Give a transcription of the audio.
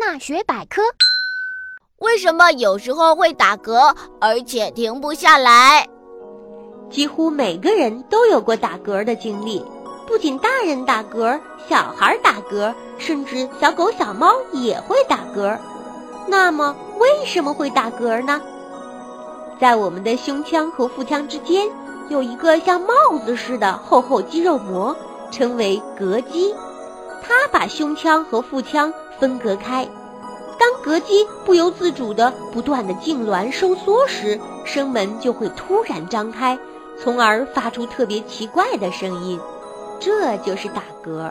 大学百科：为什么有时候会打嗝，而且停不下来？几乎每个人都有过打嗝的经历，不仅大人打嗝，小孩打嗝，甚至小狗、小猫也会打嗝。那么，为什么会打嗝呢？在我们的胸腔和腹腔之间，有一个像帽子似的厚厚肌肉膜，称为膈肌，它把胸腔和腹腔分隔开。当膈肌不由自主的不断的痉挛收缩时，声门就会突然张开。从而发出特别奇怪的声音，这就是打嗝。